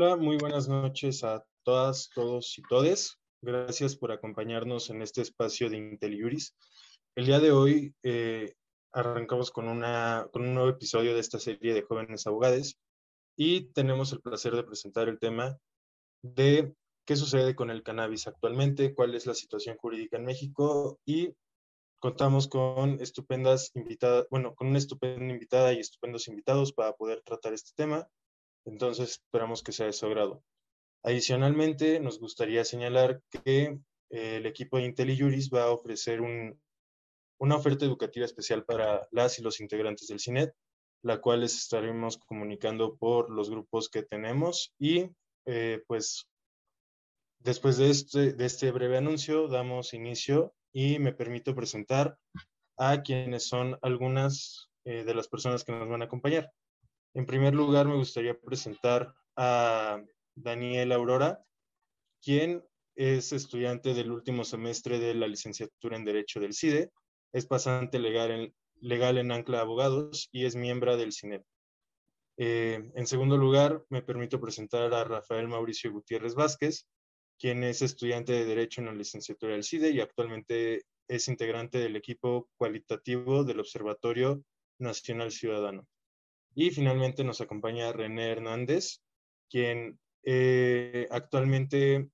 Hola, muy buenas noches a todas, todos y todes. Gracias por acompañarnos en este espacio de IntelliJuris. El día de hoy eh, arrancamos con, una, con un nuevo episodio de esta serie de jóvenes abogados y tenemos el placer de presentar el tema de qué sucede con el cannabis actualmente, cuál es la situación jurídica en México y contamos con estupendas invitadas, bueno, con una estupenda invitada y estupendos invitados para poder tratar este tema. Entonces, esperamos que sea de su agrado. Adicionalmente, nos gustaría señalar que eh, el equipo de IntelliJuris va a ofrecer una oferta educativa especial para las y los integrantes del CINET, la cual les estaremos comunicando por los grupos que tenemos y eh, pues después de este, de este breve anuncio damos inicio y me permito presentar a quienes son algunas eh, de las personas que nos van a acompañar. En primer lugar, me gustaría presentar a Daniel Aurora, quien es estudiante del último semestre de la licenciatura en Derecho del CIDE, es pasante legal en, Ancla Abogados y es miembro del CINEP. Eh, en segundo lugar, me permito presentar a Rafael Mauricio Gutiérrez Vázquez, quien es estudiante de Derecho en la licenciatura del CIDE y actualmente es integrante del equipo cualitativo del Observatorio Nacional Ciudadano. Y finalmente nos acompaña René Hernández, quien eh, actualmente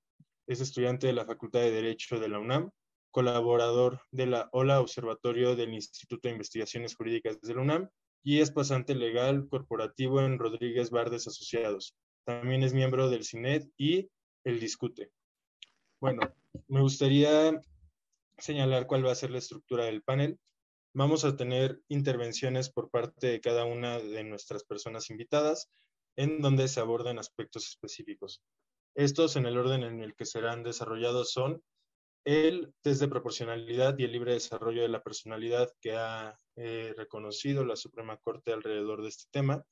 es estudiante de la Facultad de Derecho de la UNAM, colaborador de la OLA Observatorio del Instituto de Investigaciones Jurídicas de la UNAM y es pasante legal corporativo en Rodríguez Bardes Asociados. También es miembro del CINET y el Discute. Bueno, me gustaría señalar cuál va a ser la estructura del panel vamos a tener intervenciones por parte de cada una de nuestras personas invitadas en donde se abordan aspectos específicos. Estos en el orden en el que serán desarrollados son el test de proporcionalidad y el libre desarrollo de la personalidad que ha eh, reconocido la Suprema Corte alrededor de este tema.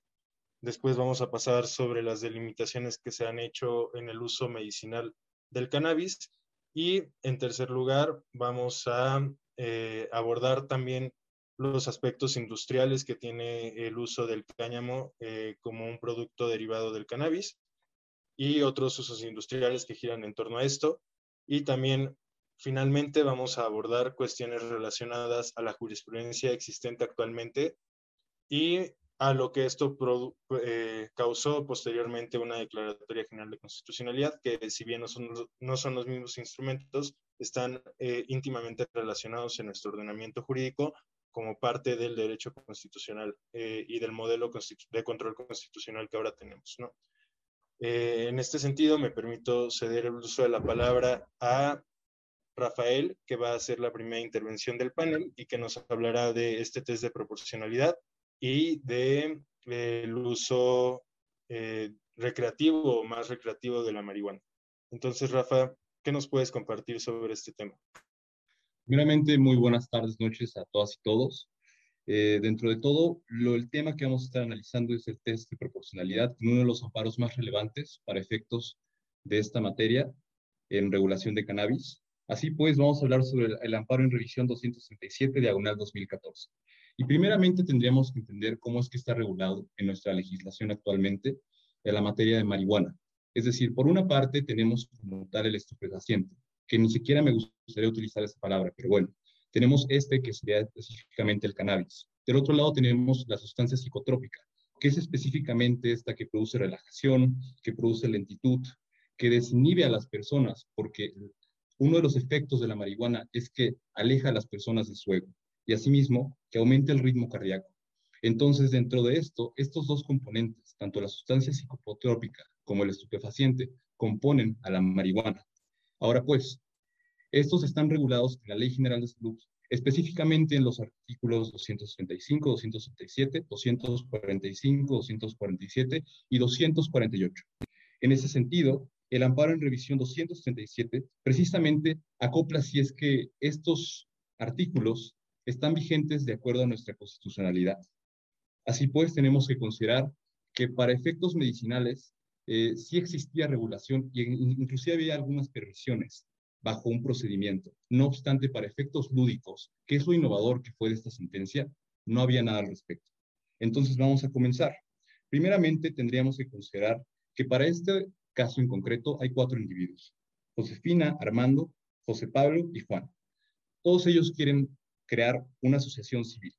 Después vamos a pasar sobre las delimitaciones que se han hecho en el uso medicinal del cannabis. Y en tercer lugar, vamos a eh, abordar también los aspectos industriales que tiene el uso del cáñamo eh, como un producto derivado del cannabis y otros usos industriales que giran en torno a esto. Y también, finalmente, vamos a abordar cuestiones relacionadas a la jurisprudencia existente actualmente y a lo que esto eh, causó posteriormente una declaratoria general de constitucionalidad, que si bien no son, no son los mismos instrumentos, están eh, íntimamente relacionados en nuestro ordenamiento jurídico como parte del derecho constitucional eh, y del modelo de control constitucional que ahora tenemos. ¿no? en este sentido, me permito ceder el uso de la palabra a Rafael, que va a hacer la primera intervención del panel y que nos hablará de este test de proporcionalidad y del de, el uso eh, recreativo o más recreativo de la marihuana. Entonces, Rafa, ¿qué nos puedes compartir sobre este tema? Primeramente, muy buenas tardes, noches a todas y todos. Eh, dentro de todo, lo, el tema que vamos a estar analizando es el test de proporcionalidad, uno de los amparos más relevantes para efectos de esta materia en regulación de cannabis. Así pues, vamos a hablar sobre el, el amparo en revisión 237, diagonal 2014. Y primeramente tendríamos que entender cómo es que está regulado en nuestra legislación actualmente en la materia de marihuana. Es decir, por una parte tenemos como tal el estupefaciente, que ni siquiera me gustaría utilizar esa palabra, pero bueno, tenemos este que sería específicamente el cannabis. Del otro lado tenemos la sustancia psicotrópica, que es específicamente esta que produce relajación, que produce lentitud, que desinhibe a las personas, porque uno de los efectos de la marihuana es que aleja a las personas de su ego y asimismo que aumente el ritmo cardíaco. Entonces, dentro de esto, estos dos componentes, tanto la sustancia psicotrópica como el estupefaciente, componen a la marihuana. Ahora pues, estos están regulados en la Ley General de Salud, específicamente en los artículos 235, 277, 245, 247 y 248. En ese sentido, el amparo en revisión 237 precisamente acopla si es que estos artículos están vigentes de acuerdo a nuestra constitucionalidad. Así pues, tenemos que considerar que para efectos medicinales eh, sí existía regulación y inclusive había algunas permisiones bajo un procedimiento. No obstante, para efectos lúdicos, que es lo innovador que fue de esta sentencia, no había nada al respecto. Entonces vamos a comenzar. Primeramente, tendríamos que considerar que para este caso en concreto hay cuatro individuos, Josefina, Armando, José Pablo y Juan. Todos ellos quieren crear una asociación civil,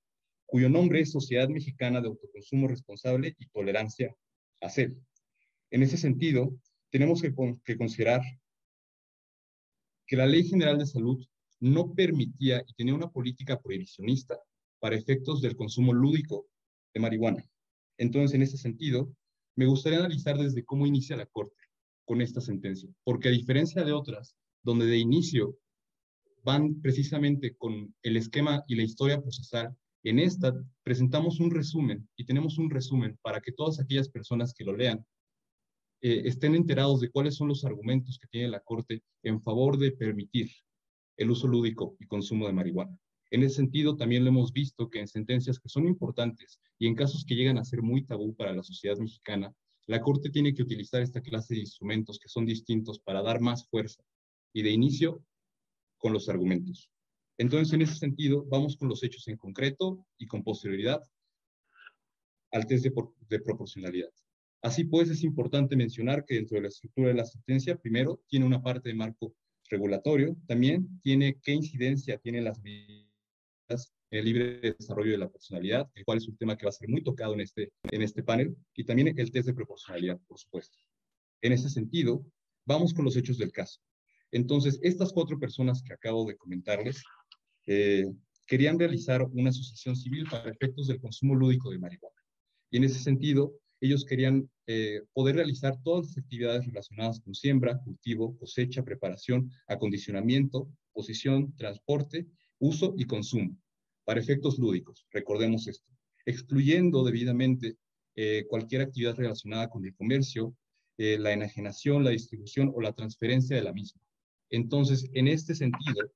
cuyo nombre es Sociedad Mexicana de Autoconsumo Responsable y Tolerancia a CEL. En ese sentido, tenemos que considerar que la Ley General de Salud no permitía y tenía una política prohibicionista para efectos del consumo lúdico de marihuana. Entonces, en ese sentido, me gustaría analizar desde cómo inicia la Corte con esta sentencia, porque a diferencia de otras, donde de inicio van precisamente con el esquema y la historia procesal, en esta presentamos un resumen y tenemos un resumen para que todas aquellas personas que lo lean eh, estén enterados de cuáles son los argumentos que tiene la Corte en favor de permitir el uso lúdico y consumo de marihuana. En ese sentido, también lo hemos visto que en sentencias que son importantes y en casos que llegan a ser muy tabú para la sociedad mexicana, la Corte tiene que utilizar esta clase de instrumentos que son distintos para dar más fuerza y de inicio con los argumentos. Entonces, en ese sentido, vamos con los hechos en concreto y con posterioridad al test de, proporcionalidad. Así pues, es importante mencionar que dentro de la estructura de la sentencia, primero, tiene una parte de marco regulatorio, también tiene qué incidencia tienen las medidas en el libre desarrollo de la personalidad, el cual es un tema que va a ser muy tocado en este, en este panel, y también el test de proporcionalidad, por supuesto. En ese sentido, vamos con los hechos del caso. Entonces, estas cuatro personas que acabo de comentarles eh, querían realizar una asociación civil para efectos del consumo lúdico de marihuana. Y en ese sentido, ellos querían eh, poder realizar todas las actividades relacionadas con siembra, cultivo, cosecha, preparación, acondicionamiento, posición, transporte uso y consumo, para efectos lúdicos, recordemos esto, excluyendo debidamente eh, cualquier actividad relacionada con el comercio, la enajenación, la distribución o la transferencia de la misma. Entonces, en este sentido,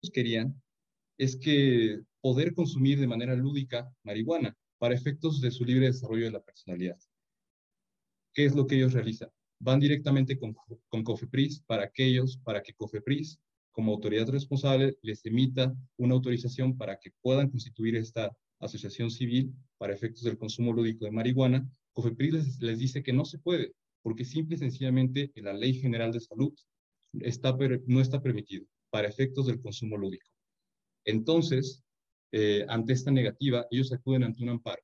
que querían es que poder consumir de manera lúdica marihuana para efectos de su libre desarrollo de la personalidad. ¿Qué es lo que ellos realizan? Van directamente con, con COFEPRIS para aquellos, para que COFEPRIS como autoridad responsable les emita una autorización para que puedan constituir esta asociación civil para efectos del consumo lúdico de marihuana, COFEPRIS les, dice que no se puede, porque simple y sencillamente en la Ley General de Salud no está permitido para efectos del consumo lúdico. Entonces, eh, ante esta negativa, ellos acuden ante un amparo.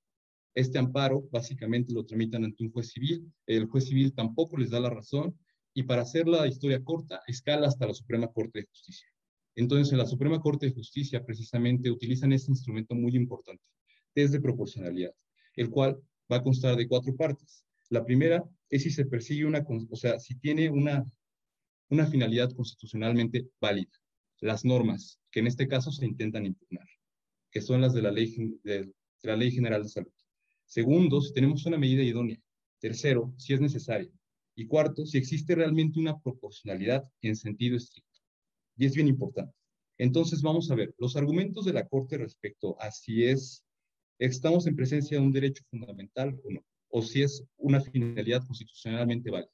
Este amparo básicamente lo tramitan ante un juez civil. El juez civil tampoco les da la razón y para hacer la historia corta, escala hasta la Suprema Corte de Justicia. Entonces, en la Suprema Corte de Justicia precisamente utilizan este instrumento muy importante, test de proporcionalidad, el cual va a constar de cuatro partes. La primera es si se persigue una, o sea, si tiene una, una finalidad constitucionalmente válida, las normas que en este caso se intentan impugnar, que son las de la Ley, General de Salud. Segundo, si tenemos una medida idónea. Tercero, si es necesaria. Y cuarto, si existe realmente una proporcionalidad en sentido estricto. Y es bien importante. Entonces vamos a ver los argumentos de la Corte respecto a si es, estamos en presencia de un derecho fundamental o no, o si es una finalidad constitucionalmente válida.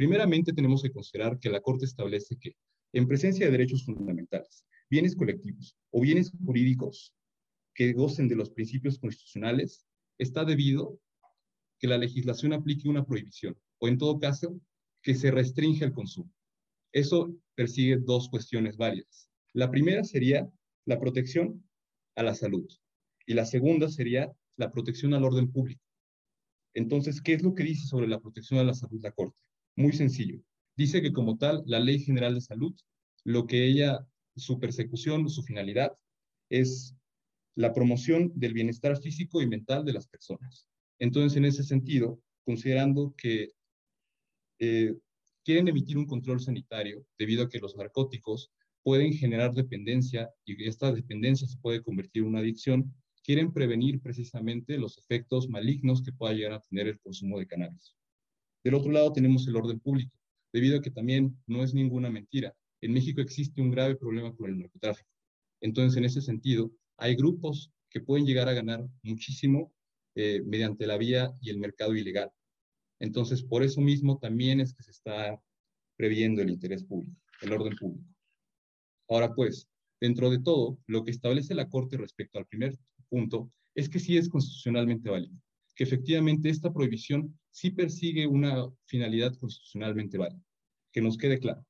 Primeramente tenemos que considerar que la Corte establece que en presencia de derechos fundamentales, bienes colectivos o bienes jurídicos que gocen de los principios constitucionales, está debido que la legislación aplique una prohibición o en todo caso que se restringe el consumo. Eso persigue dos cuestiones válidas. La primera sería la protección a la salud y la segunda sería la protección al orden público. Entonces, ¿qué es lo que dice sobre la protección a la salud la Corte? Muy sencillo. Dice que como tal, la Ley General de Salud, lo que ella, su persecución, su finalidad, es la promoción del bienestar físico y mental de las personas. Entonces, en ese sentido, considerando que eh, quieren emitir un control sanitario debido a que los narcóticos pueden generar dependencia y esta dependencia se puede convertir en una adicción, quieren prevenir precisamente los efectos malignos que pueda llegar a tener el consumo de cannabis. Del otro lado tenemos el orden público, debido a que también no es ninguna mentira. En México existe un grave problema con el narcotráfico. Entonces, en ese sentido, hay grupos que pueden llegar a ganar muchísimo eh, mediante la vía y el mercado ilegal. Entonces, por eso mismo también es que se está previendo el interés público, el orden público. Ahora pues, dentro de todo, lo que establece la Corte respecto al primer punto es que sí es constitucionalmente válido, que efectivamente esta prohibición sí persigue una finalidad constitucionalmente válida. Que nos quede claro.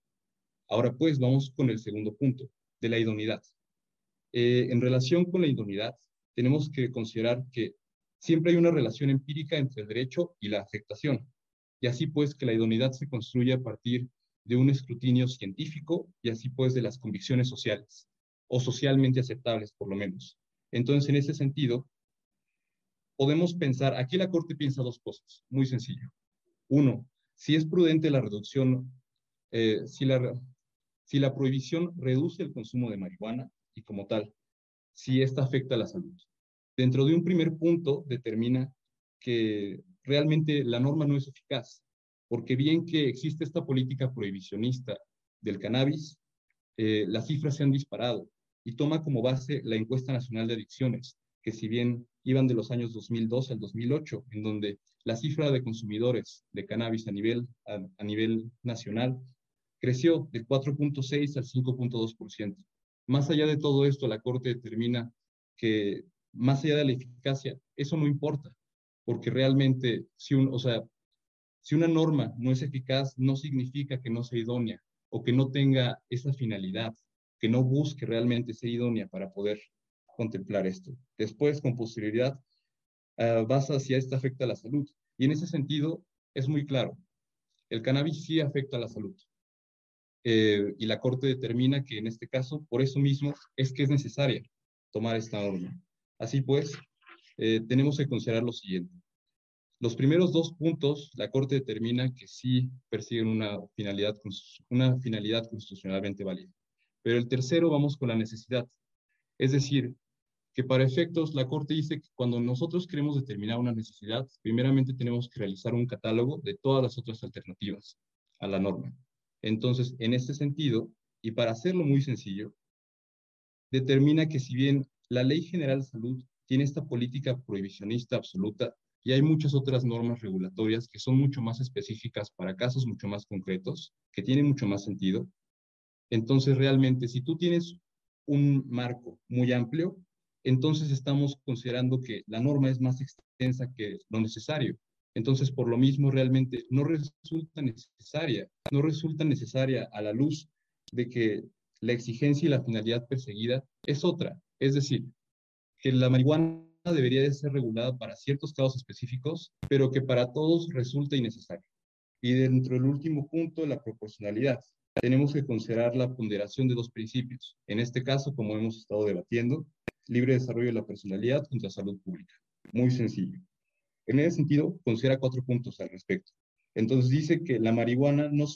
Ahora pues vamos con el segundo punto, de la idoneidad. Eh, en relación con la idoneidad, tenemos que considerar que siempre hay una relación empírica entre el derecho y la afectación, y así pues que la idoneidad se construye a partir de un escrutinio científico y así pues de las convicciones sociales, o socialmente aceptables por lo menos. Entonces, en ese sentido, podemos pensar, aquí la Corte piensa dos cosas, muy sencillo. Uno, si es prudente la reducción, eh, si, la, prohibición reduce el consumo de marihuana y como tal, si esta afecta a la salud. Dentro de un primer punto determina que realmente la norma no es eficaz, porque bien que existe esta política prohibicionista del cannabis, eh, las cifras se han disparado y toma como base la encuesta nacional de adicciones, que si bien iban de los años 2002 al 2008, en donde la cifra de consumidores de cannabis a nivel, a, nivel nacional creció de 4.6 al 5.2%. Más allá de todo esto, la Corte determina que más allá de la eficacia, eso no importa, porque realmente, si, un, o sea, si una norma no es eficaz, no significa que no sea idónea o que no tenga esa finalidad, que no busque realmente ser idónea para poder contemplar esto. Después, con posterioridad, uh, vas hacia esta afecta a la salud. Y en ese sentido, es muy claro, el cannabis sí afecta a la salud. Eh, y la Corte determina que en este caso, por eso mismo, es que es necesaria tomar esta norma. Así pues, eh, tenemos que considerar lo siguiente. Los primeros dos puntos, la Corte determina que sí persiguen una finalidad, una finalidad constitucionalmente válida. Pero el tercero, vamos con la necesidad. Es decir, que para efectos, la Corte dice que cuando nosotros queremos determinar una necesidad, primeramente tenemos que realizar un catálogo de todas las otras alternativas a la norma. Entonces, en este sentido, y para hacerlo muy sencillo, determina que si bien la Ley General de Salud tiene esta política prohibicionista absoluta y hay muchas otras normas regulatorias que son mucho más específicas para casos mucho más concretos, que tienen mucho más sentido, entonces realmente si tú tienes un marco muy amplio, entonces estamos considerando que la norma es más extensa que lo necesario. Entonces, por lo mismo, realmente no resulta necesaria, no resulta necesaria a la luz de que la exigencia y la finalidad perseguida es otra. Es decir, que la marihuana debería de ser regulada para ciertos casos específicos, pero que para todos resulta innecesario. Y dentro del último punto, la proporcionalidad tenemos que considerar la ponderación de dos principios. En este caso, como hemos estado debatiendo, libre desarrollo de la personalidad contra salud pública. Muy sencillo. En ese sentido, considera cuatro puntos al respecto. Entonces dice que la marihuana no,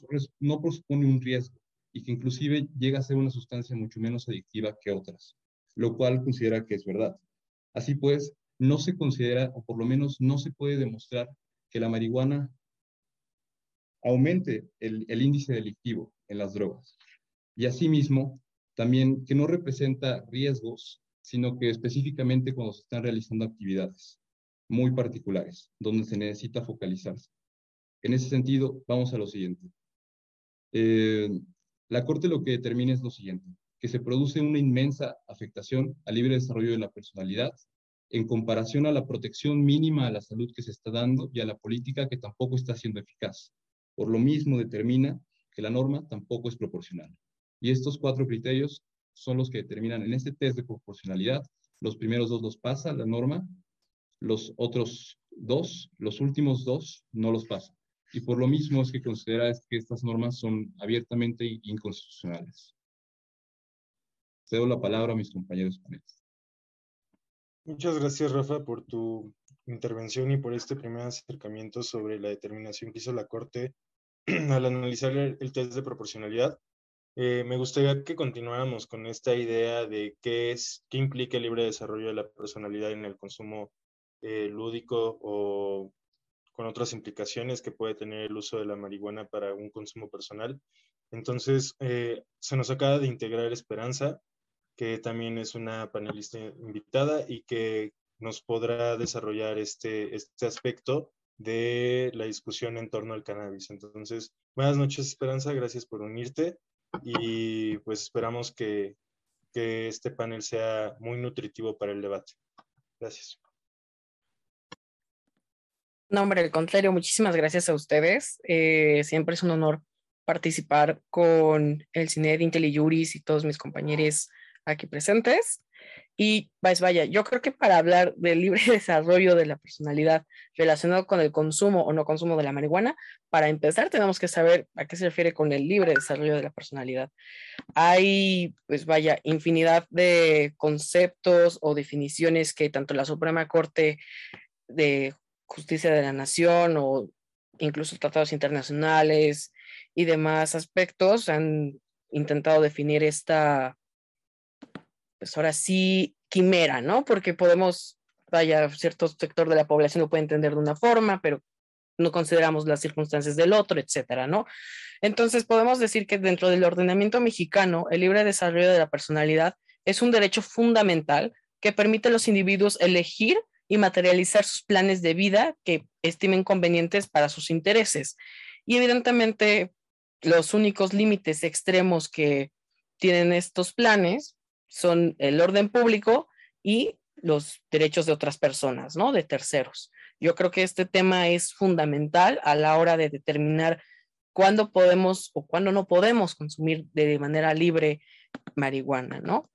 no presupone un riesgo y que inclusive llega a ser una sustancia mucho menos adictiva que otras, lo cual considera que es verdad. Así pues, no se considera, o por lo menos no se puede demostrar que la marihuana aumente el, el índice delictivo en las drogas. Y asimismo, también que no representa riesgos, sino que específicamente cuando se están realizando actividades muy particulares, donde se necesita focalizarse. En ese sentido, vamos a lo siguiente. Eh, la Corte lo que determina es lo siguiente, que se produce una inmensa afectación al libre desarrollo de la personalidad en comparación a la protección mínima a la salud que se está dando y a la política que tampoco está siendo eficaz. Por lo mismo determina que la norma tampoco es proporcional. Y estos cuatro criterios son los que determinan en este test de proporcionalidad. Los primeros dos los pasa la norma, los otros dos, los últimos dos, no los pasa. Y por lo mismo es que considera que estas normas son abiertamente inconstitucionales. Cedo la palabra a mis compañeros panelistas. Muchas gracias, Rafa, por tu intervención y por este primer acercamiento sobre la determinación que hizo la Corte al analizar el, test de proporcionalidad. Eh, me gustaría que continuáramos con esta idea de qué es, qué implica el libre desarrollo de la personalidad en el consumo eh, lúdico o con otras implicaciones que puede tener el uso de la marihuana para un consumo personal. Entonces, eh, se nos acaba de integrar Esperanza, que también es una panelista invitada y que nos podrá desarrollar este, este aspecto de la discusión en torno al cannabis. Entonces, buenas noches Esperanza, gracias por unirte y pues esperamos que, que este panel sea muy nutritivo para el debate. Gracias. No, hombre, al contrario, muchísimas gracias a ustedes. Eh, siempre es un honor participar con el cine de IntelliJuris y todos mis compañeros aquí presentes. Y pues vaya, yo creo que para hablar del libre desarrollo de la personalidad relacionado con el consumo o no consumo de la marihuana, para empezar tenemos que saber a qué se refiere con el libre desarrollo de la personalidad. Hay, pues vaya, infinidad de conceptos o definiciones que tanto la Suprema Corte de Justicia de la Nación o incluso tratados internacionales y demás aspectos han intentado definir esta pues ahora sí, quimera, ¿no? Porque podemos, vaya, cierto sector de la población lo puede entender de una forma, pero no consideramos las circunstancias del otro, etcétera, ¿no? Entonces, podemos decir que dentro del ordenamiento mexicano, el libre desarrollo de la personalidad es un derecho fundamental que permite a los individuos elegir y materializar sus planes de vida que estimen convenientes para sus intereses. Y evidentemente, los únicos límites extremos que tienen estos planes son el orden público y los derechos de otras personas, ¿no? De terceros. Yo creo que este tema es fundamental a la hora de determinar cuándo podemos o cuándo no podemos consumir de manera libre marihuana, ¿no?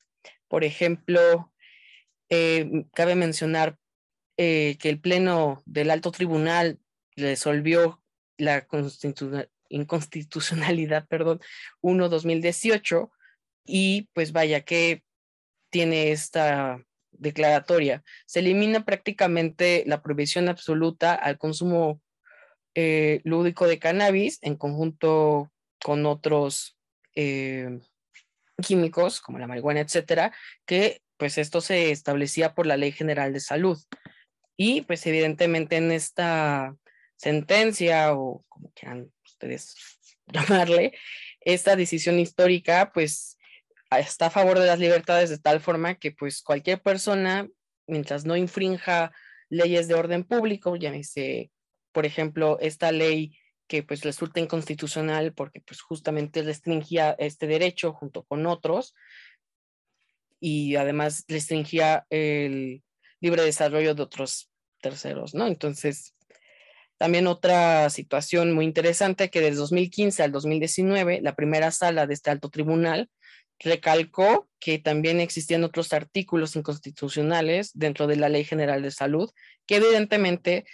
Por ejemplo, eh, cabe mencionar eh, que el Pleno del Alto Tribunal resolvió la inconstitucionalidad, perdón, 1-2018 y pues vaya que tiene esta declaratoria. Se elimina prácticamente la prohibición absoluta al consumo eh, lúdico de cannabis en conjunto con otros eh, químicos como la marihuana, etcétera, que pues esto se establecía por la Ley General de Salud. Y pues evidentemente en esta sentencia o como quieran ustedes llamarle, esta decisión histórica pues está a favor de las libertades de tal forma que pues cualquier persona, mientras no infrinja leyes de orden público, llámese, por ejemplo, esta ley que pues resulta inconstitucional porque pues justamente restringía este derecho junto con otros y además restringía el libre desarrollo de otros terceros, ¿no? Entonces, también otra situación muy interesante que desde 2015 al 2019, la primera sala de este alto tribunal recalcó que también existían otros artículos inconstitucionales dentro de la Ley General de Salud que evidentemente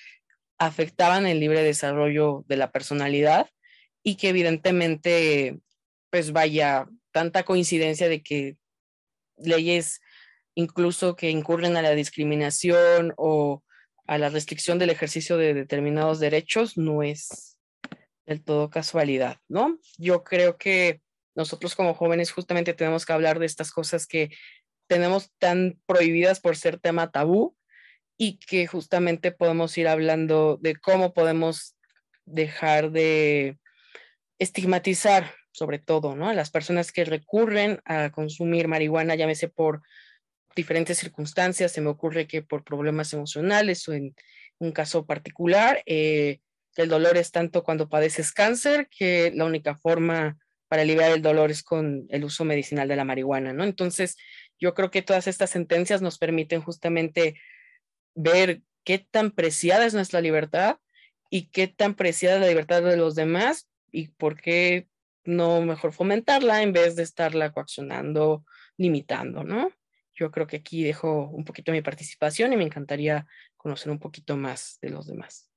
afectaban el libre desarrollo de la personalidad y que evidentemente, pues vaya, tanta coincidencia de que leyes incluso que incurren a la discriminación o a la restricción del ejercicio de determinados derechos no es del todo casualidad, ¿no? Yo creo que nosotros como jóvenes justamente tenemos que hablar de estas cosas que tenemos tan prohibidas por ser tema tabú y que justamente podemos ir hablando de cómo podemos dejar de estigmatizar sobre todo, ¿no? Las personas que recurren a consumir marihuana, llámese por diferentes circunstancias, se me ocurre que por problemas emocionales o en un caso particular, eh, el dolor es tanto cuando padeces cáncer que la única forma para aliviar el dolor es con el uso medicinal de la marihuana, ¿no? Entonces, yo creo que todas estas sentencias nos permiten justamente ver qué tan preciada es nuestra libertad y qué tan preciada es la libertad de los demás y por qué no mejor fomentarla en vez de estarla coaccionando, limitando, ¿no? Yo creo que aquí dejo un poquito mi participación y me encantaría conocer un poquito más de los demás.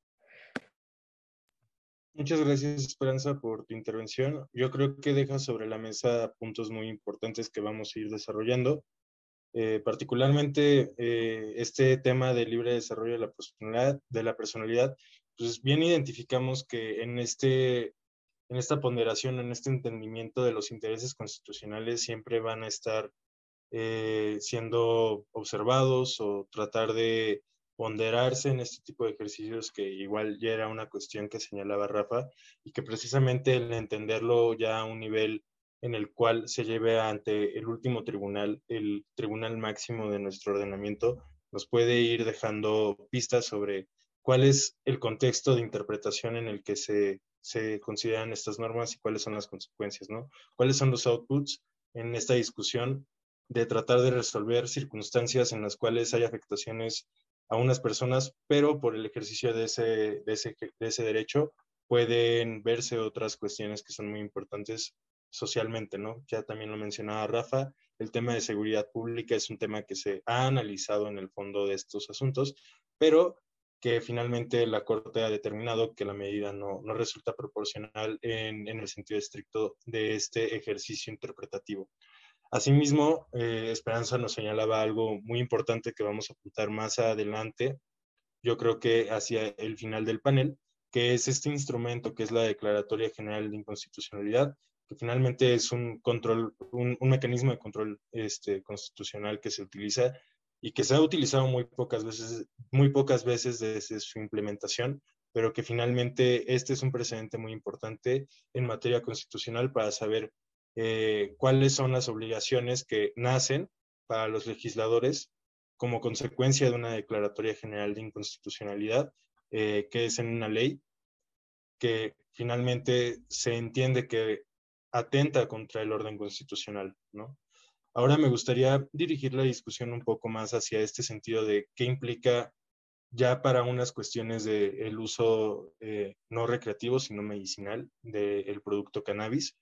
Muchas gracias, Esperanza, por tu intervención. Yo creo que deja sobre la mesa puntos muy importantes que vamos a ir desarrollando. Eh, particularmente eh, este tema del libre desarrollo de la personalidad, de la personalidad, pues bien identificamos que en, este, en esta ponderación, en este entendimiento de los intereses constitucionales, siempre van a estar eh, siendo observados o tratar de ponderarse en este tipo de ejercicios que igual ya era una cuestión que señalaba Rafa y que precisamente el entenderlo ya a un nivel en el cual se lleve ante el último tribunal, el tribunal máximo de nuestro ordenamiento, nos puede ir dejando pistas sobre cuál es el contexto de interpretación en el que se, se consideran estas normas y cuáles son las consecuencias, ¿no? ¿Cuáles son los outputs en esta discusión de tratar de resolver circunstancias en las cuales hay afectaciones a unas personas, pero por el ejercicio de ese, de ese, de ese derecho pueden verse otras cuestiones que son muy importantes socialmente, ¿no? Ya también lo mencionaba Rafa, el tema de seguridad pública es un tema que se ha analizado en el fondo de estos asuntos, pero que finalmente la Corte ha determinado que la medida no, no resulta proporcional en, en, el sentido estricto de este ejercicio interpretativo. Asimismo, eh, Esperanza nos señalaba algo muy importante que vamos a apuntar más adelante, yo creo que hacia el final del panel, que es este instrumento que es la Declaratoria General de Inconstitucionalidad, que finalmente es un control, un, un mecanismo de control este, constitucional que se utiliza y que se ha utilizado muy pocas veces, muy pocas veces desde su implementación, pero que finalmente este es un precedente muy importante en materia constitucional para saber eh, cuáles son las obligaciones que nacen para los legisladores como consecuencia de una declaratoria general de inconstitucionalidad, eh, que es en una ley que finalmente se entiende que atenta contra el orden constitucional, ¿no? Ahora me gustaría dirigir la discusión un poco más hacia este sentido de qué implica ya para unas cuestiones del el uso eh, no recreativo, sino medicinal del producto cannabis,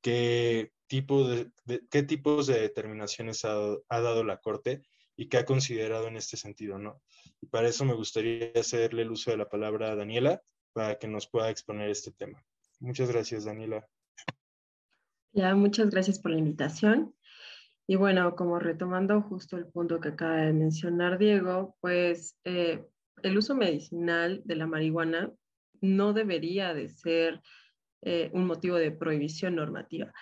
qué, tipo de, de, qué tipos de determinaciones ha, ha, dado la Corte y qué ha considerado en este sentido, ¿no? Y para eso me gustaría hacerle el uso de la palabra a Daniela para que nos pueda exponer este tema. Muchas gracias, Daniela. Ya, muchas gracias por la invitación. Y bueno, como retomando justo el punto que acaba de mencionar Diego, pues eh, el uso medicinal de la marihuana no debería de ser eh, un motivo de prohibición normativa,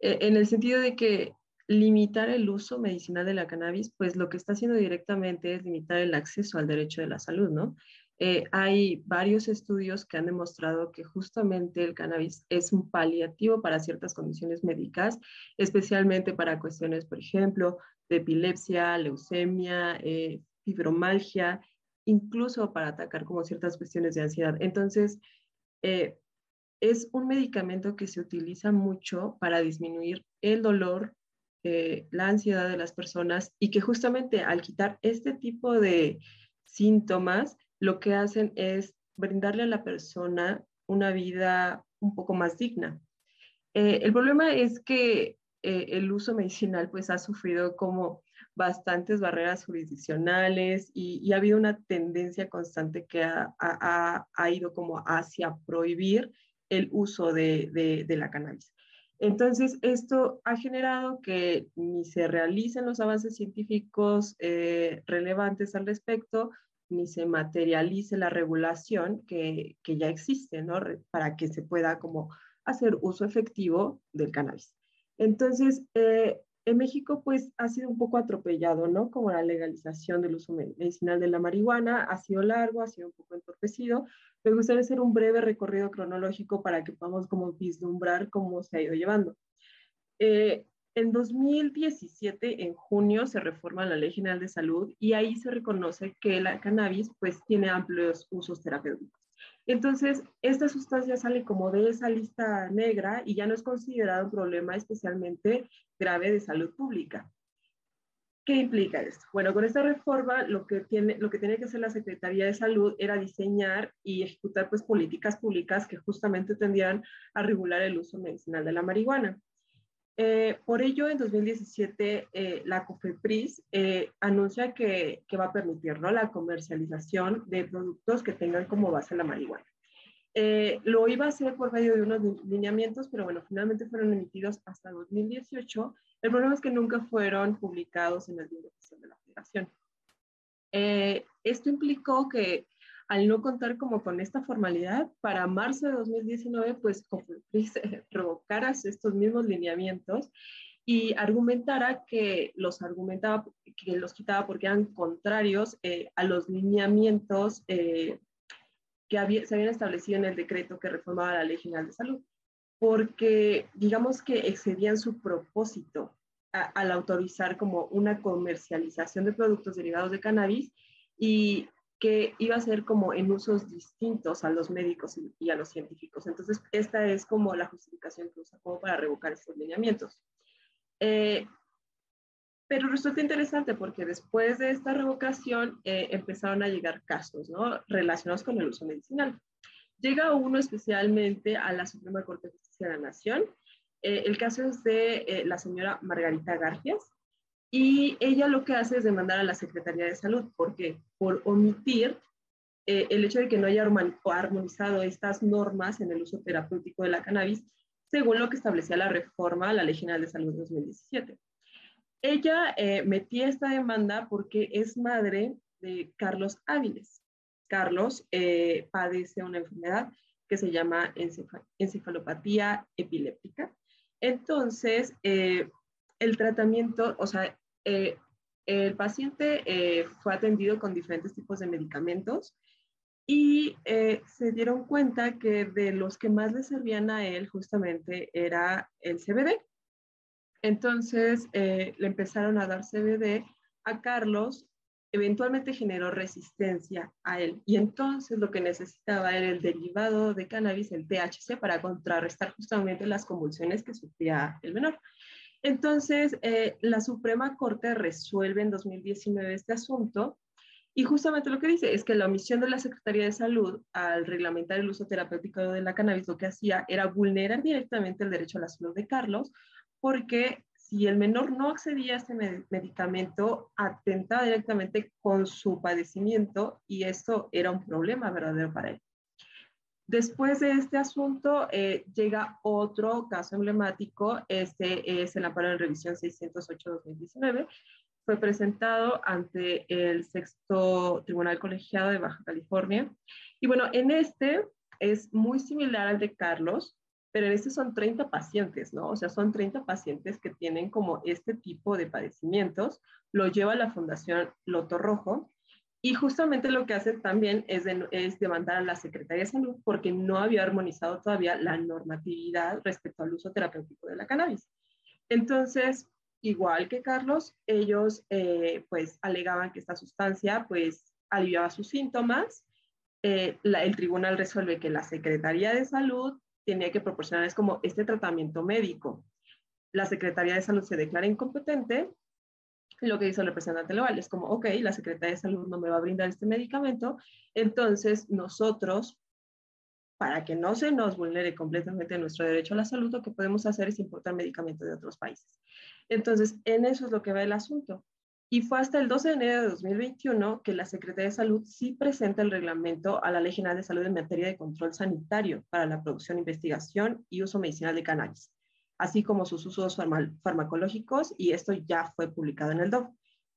eh, en el sentido de que limitar el uso medicinal de la cannabis, pues lo que está haciendo directamente es limitar el acceso al derecho de la salud, ¿no? Eh, hay varios estudios que han demostrado que justamente el cannabis es un paliativo para ciertas condiciones médicas, especialmente para cuestiones, por ejemplo, de epilepsia, leucemia, eh, fibromalgia, incluso para atacar como ciertas cuestiones de ansiedad. Entonces, eh, es un medicamento que se utiliza mucho para disminuir el dolor, eh, la ansiedad de las personas y que justamente al quitar este tipo de síntomas, lo que hacen es brindarle a la persona una vida un poco más digna. Eh, el problema es que eh, el uso medicinal pues ha sufrido como bastantes barreras jurisdiccionales y, y ha habido una tendencia constante que ha, ha, ha, ido como hacia prohibir el uso de, de, la cannabis. Entonces, esto ha generado que ni se realicen los avances científicos eh, relevantes al respecto, ni se materialice la regulación que, que ya existe, ¿no? Para que se pueda como hacer uso efectivo del cannabis. Entonces, eh, en México, pues, ha sido un poco atropellado, ¿no? Como la legalización del uso medicinal de la marihuana, ha sido largo, ha sido un poco entorpecido. Me gustaría hacer un breve recorrido cronológico para que podamos como vislumbrar cómo se ha ido llevando. Eh, en 2017, en junio, se reforma la Ley General de Salud y ahí se reconoce que la cannabis pues tiene amplios usos terapéuticos. Entonces, esta sustancia sale como de esa lista negra y ya no es considerado un problema especialmente grave de salud pública. ¿Qué implica esto? Bueno, con esta reforma lo que, tiene, lo que tenía que hacer la Secretaría de Salud era diseñar y ejecutar pues, políticas públicas que justamente tendrían a regular el uso medicinal de la marihuana. Eh, por ello, en 2017, eh, la COFEPRIS eh, anuncia que, que, va a permitir ¿no? la comercialización de productos que tengan como base la marihuana. Eh, lo iba a hacer por medio de unos lineamientos, pero bueno, finalmente fueron emitidos hasta 2018. El problema es que nunca fueron publicados en el libro oficial de la Federación. Eh, esto implicó que al no contar como con esta formalidad, para marzo de 2019, pues Cofepris estos mismos lineamientos y argumentara que los argumentaba, que los quitaba porque eran contrarios eh, a los lineamientos eh, que había, se habían establecido en el decreto que reformaba la Ley General de Salud, porque digamos que excedían su propósito a, al autorizar como una comercialización de productos derivados de cannabis y que iba a ser como en usos distintos a los médicos y, a los científicos. Entonces, esta es como la justificación que usa como para revocar estos lineamientos. Eh, Pero resulta interesante porque después de esta revocación eh, empezaron a llegar casos ¿no? relacionados con el uso medicinal. Llega uno especialmente a la Suprema Corte de Justicia de la Nación. Eh, el caso es de eh, la señora Margarita Garfias y ella lo que hace es demandar a la Secretaría de Salud. ¿Por qué? Por omitir el hecho de que no haya armonizado estas normas en el uso terapéutico de la cannabis según lo que establecía la reforma a la Ley General de Salud 2017. Ella eh, metía esta demanda porque es madre de Carlos Áviles. Carlos eh, padece una enfermedad que se llama encefalopatía epiléptica. Entonces, eh, el tratamiento, o sea, el paciente fue atendido con diferentes tipos de medicamentos y se dieron cuenta que de los que más le servían a él justamente era el CBD, entonces eh, le empezaron a dar CBD a Carlos, eventualmente generó resistencia a él y entonces lo que necesitaba era el derivado de cannabis, el THC, para contrarrestar justamente las convulsiones que sufría el menor. Entonces, eh, la Suprema Corte resuelve en 2019 este asunto y justamente lo que dice es que la omisión de la Secretaría de Salud al reglamentar el uso terapéutico de la cannabis lo que hacía era vulnerar directamente el derecho a la salud de Carlos, porque si el menor no accedía a este medicamento, atentaba directamente con su padecimiento y eso era un problema verdadero para él. Después de este asunto, eh, llega otro caso emblemático, este es el amparo en revisión 608-2019, fue presentado ante el sexto Tribunal Colegiado de Baja California. Y bueno, en este es muy similar al de Carlos, pero en este son 30 pacientes, ¿no? O sea, son 30 pacientes que tienen como este tipo de padecimientos, lo lleva la Fundación Loto Rojo y justamente lo que hace también es, demandar a la Secretaría de Salud porque no había armonizado todavía la normatividad respecto al uso terapéutico de la cannabis. Entonces, igual que Carlos, ellos eh, pues alegaban que esta sustancia pues aliviaba sus síntomas. Eh, el tribunal resuelve que la Secretaría de Salud tenía que proporcionar como este tratamiento médico. La Secretaría de Salud se declara incompetente. Lo que dice el representante legal es como, ok, la Secretaría de Salud no me va a brindar este medicamento, entonces nosotros, para que no se nos vulnere completamente nuestro derecho a la salud, lo que podemos hacer es importar medicamentos de otros países. Entonces, en eso es lo que va el asunto. Y fue hasta el 12 de enero de 2021 que la Secretaría de Salud sí presenta el reglamento a la Ley General de Salud en materia de control sanitario para la producción, investigación y uso medicinal de cannabis, así como sus usos farmacológicos, y esto ya fue publicado en el DOF.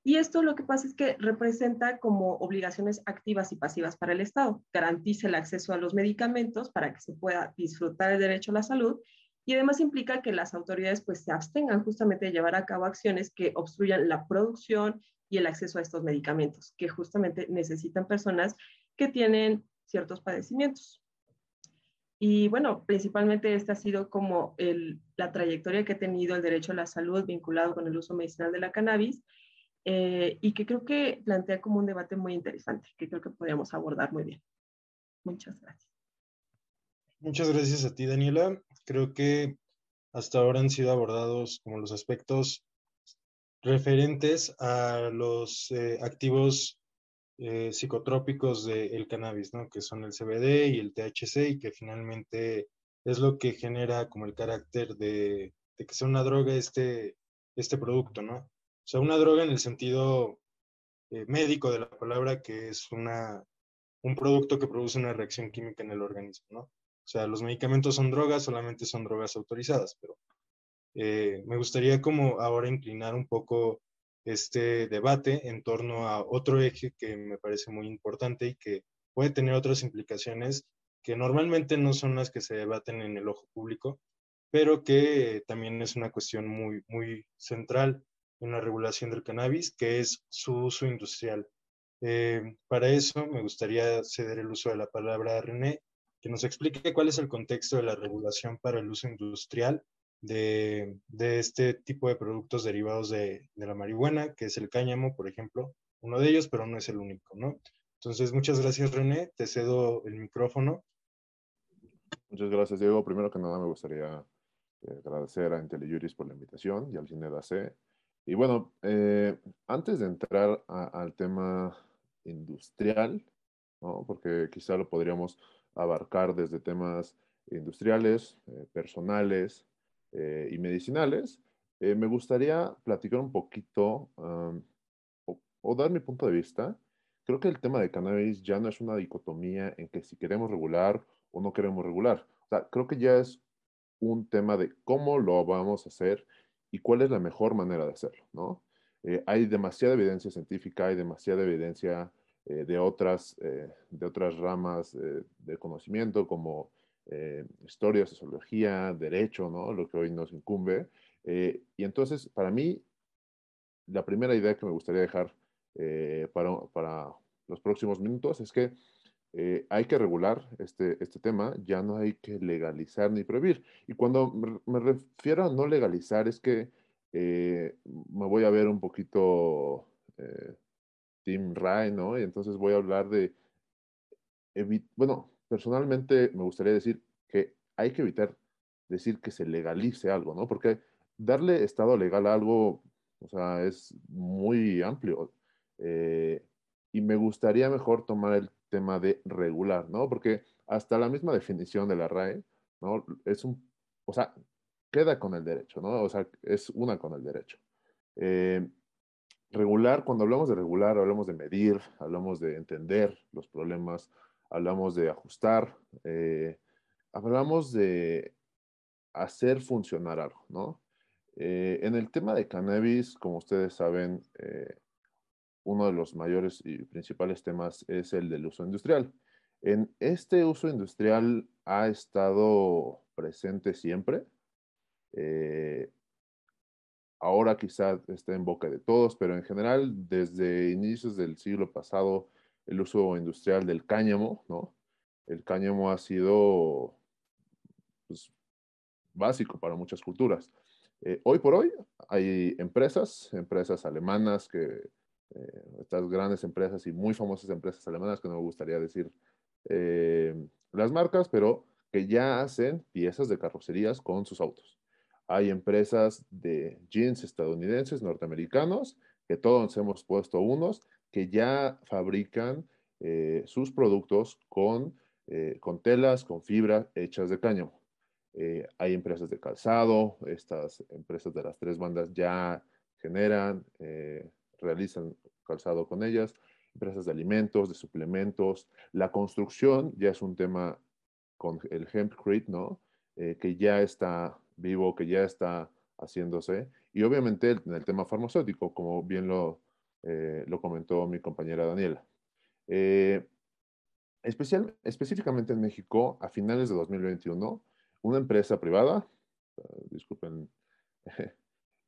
Y esto lo que pasa es que representa como obligaciones activas y pasivas para el Estado. Garantiza el acceso a los medicamentos para que se pueda disfrutar el derecho a la salud y además implica que las autoridades pues se abstengan justamente de llevar a cabo acciones que obstruyan la producción y el acceso a estos medicamentos, que justamente necesitan personas que tienen ciertos padecimientos. Y bueno, principalmente esta ha sido como el, la trayectoria que ha tenido el derecho a la salud vinculado con el uso medicinal de la cannabis eh, y que creo que plantea como un debate muy interesante, que creo que podríamos abordar muy bien. Muchas gracias. Muchas gracias a ti, Daniela. Creo que hasta ahora han sido abordados como los aspectos referentes a los eh, activos eh, psicotrópicos del cannabis, ¿no? Que son el CBD y el THC y que finalmente es lo que genera como el carácter de, que sea una droga este, este producto, ¿no? O sea, una droga en el sentido eh, médico de la palabra, que es una, un producto que produce una reacción química en el organismo, ¿no? O sea, los medicamentos son drogas, solamente son drogas autorizadas, pero eh, me gustaría como ahora inclinar un poco este debate en torno a otro eje que me parece muy importante y que puede tener otras implicaciones que normalmente no son las que se debaten en el ojo público, pero que también es una cuestión muy, muy central en la regulación del cannabis, que es su uso industrial. Eh, para eso me gustaría ceder el uso de la palabra a René que nos explique cuál es el contexto de la regulación para el uso industrial de, este tipo de productos derivados de, la marihuana, que es el cáñamo, por ejemplo, uno de ellos, pero no es el único, ¿no? Entonces, muchas gracias, René. Te cedo el micrófono. Muchas gracias, Diego. Primero que nada, me gustaría eh, agradecer a IntelliJuris por la invitación y al CINEDAC Y bueno, eh, antes de entrar al tema industrial, ¿no? porque quizá lo podríamos abarcar desde temas industriales, eh, personales eh, y medicinales, me gustaría platicar un poquito o, dar mi punto de vista. Creo que el tema de cannabis ya no es una dicotomía en que si queremos regular o no queremos regular. Creo que ya es un tema de cómo lo vamos a hacer y cuál es la mejor manera de hacerlo, ¿no? Eh, hay demasiada evidencia científica, hay demasiada evidencia eh, de, otras, eh, de otras ramas de conocimiento como historia, sociología, derecho, ¿no? Lo que hoy nos incumbe. y entonces, para mí, la primera idea que me gustaría dejar para, para los próximos minutos es que eh, hay que regular este, este tema, ya no hay que legalizar ni prohibir. Y cuando me, refiero a no legalizar es que eh, me voy a ver un poquito eh, Team Rai, ¿no? Y entonces voy a hablar de, bueno, personalmente me gustaría decir que hay que evitar decir que se legalice algo, ¿no? Porque darle estado legal a algo, o sea, es muy amplio. y me gustaría mejor tomar el tema de regular, ¿no? Porque hasta la misma definición de la RAE, ¿no? Es un, o sea, queda con el derecho, ¿no? O sea, es una con el derecho. Eh, regular, cuando hablamos de regular, hablamos de medir, hablamos de entender los problemas, hablamos de ajustar, eh, hablamos de hacer funcionar algo, ¿no? Eh, en el tema de cannabis, como ustedes saben, uno de los mayores y principales temas es el del uso industrial. En este uso industrial ha estado presente siempre. Eh, ahora quizá esté en boca de todos, pero en general desde inicios del siglo pasado el uso industrial del cáñamo, ¿no? El cáñamo ha sido pues, básico para muchas culturas. Eh, hoy por hoy hay empresas, empresas alemanas que eh, estas grandes empresas y muy famosas empresas alemanas, que no me gustaría decir eh, las marcas, pero que ya hacen piezas de carrocerías con sus autos. Hay empresas de jeans estadounidenses, norteamericanos, que todos hemos puesto unos, que ya fabrican eh, sus productos con, con telas, con fibra hechas de cáñamo. hay empresas de calzado, estas empresas de las tres bandas ya generan realizan calzado con ellas, empresas de alimentos, de suplementos. La construcción ya es un tema con el Hempcrete, ¿no? Eh, que ya está vivo, que ya está haciéndose. Y obviamente en el tema farmacéutico, como bien lo, eh, lo comentó mi compañera Daniela. Eh, específicamente en México, a finales de 2021, una empresa privada, disculpen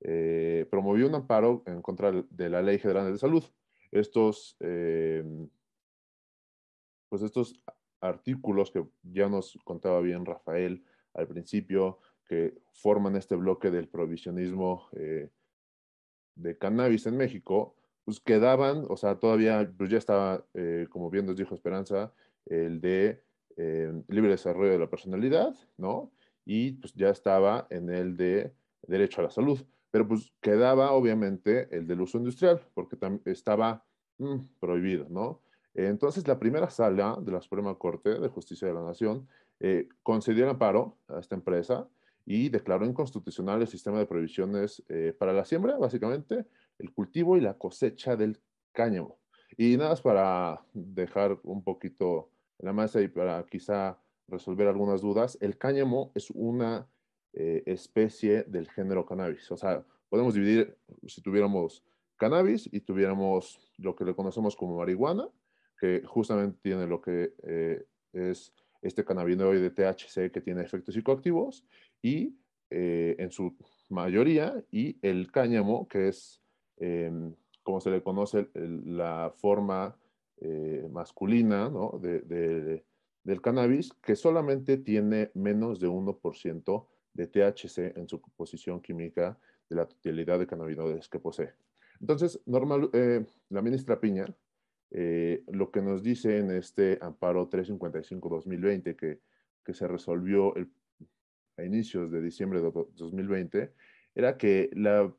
Eh, promovió un amparo en contra de la Ley General de Salud. Estos, pues estos artículos que ya nos contaba bien Rafael al principio, que forman este bloque del provisionismo de cannabis en México, pues quedaban, o sea, todavía pues ya estaba, como bien nos dijo Esperanza, el de libre desarrollo de la personalidad, ¿no? Y pues ya estaba en el de derecho a la salud. Pero pues quedaba obviamente el del uso industrial, porque estaba mm, prohibido, ¿no? Entonces la primera sala de la Suprema Corte de Justicia de la Nación eh, concedió el amparo a esta empresa y declaró inconstitucional el sistema de prohibiciones eh, para la siembra, básicamente, el cultivo y la cosecha del cáñamo. Y nada más para dejar un poquito la mesa y para quizá resolver algunas dudas, el cáñamo es una eh, especie del género cannabis. O sea, podemos dividir, si tuviéramos cannabis y tuviéramos lo que le conocemos como marihuana, que justamente tiene lo que eh, es este cannabinoide THC que tiene efectos psicoactivos, y eh, en su mayoría, y el cáñamo, que es, em, como se le conoce, la forma masculina ¿no? de, del cannabis, que solamente tiene menos de 1% de THC en su composición química de la totalidad de cannabinoides que posee. Entonces, normal, eh, la ministra Piña eh, lo que nos dice en este amparo 355-2020 que, que se resolvió a inicios de diciembre de 2020 era que la,